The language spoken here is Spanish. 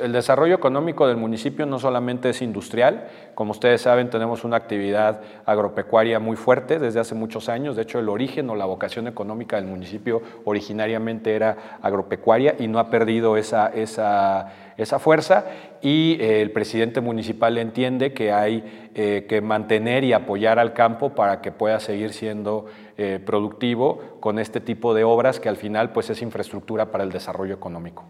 El desarrollo económico del municipio no solamente es industrial, como ustedes saben tenemos una actividad agropecuaria muy fuerte desde hace muchos años, de hecho el origen o la vocación económica del municipio originariamente era agropecuaria y no ha perdido esa, esa, fuerza y eh, el presidente municipal entiende que hay eh, que mantener y apoyar al campo para que pueda seguir siendo eh, productivo con este tipo de obras que al final pues es infraestructura para el desarrollo económico.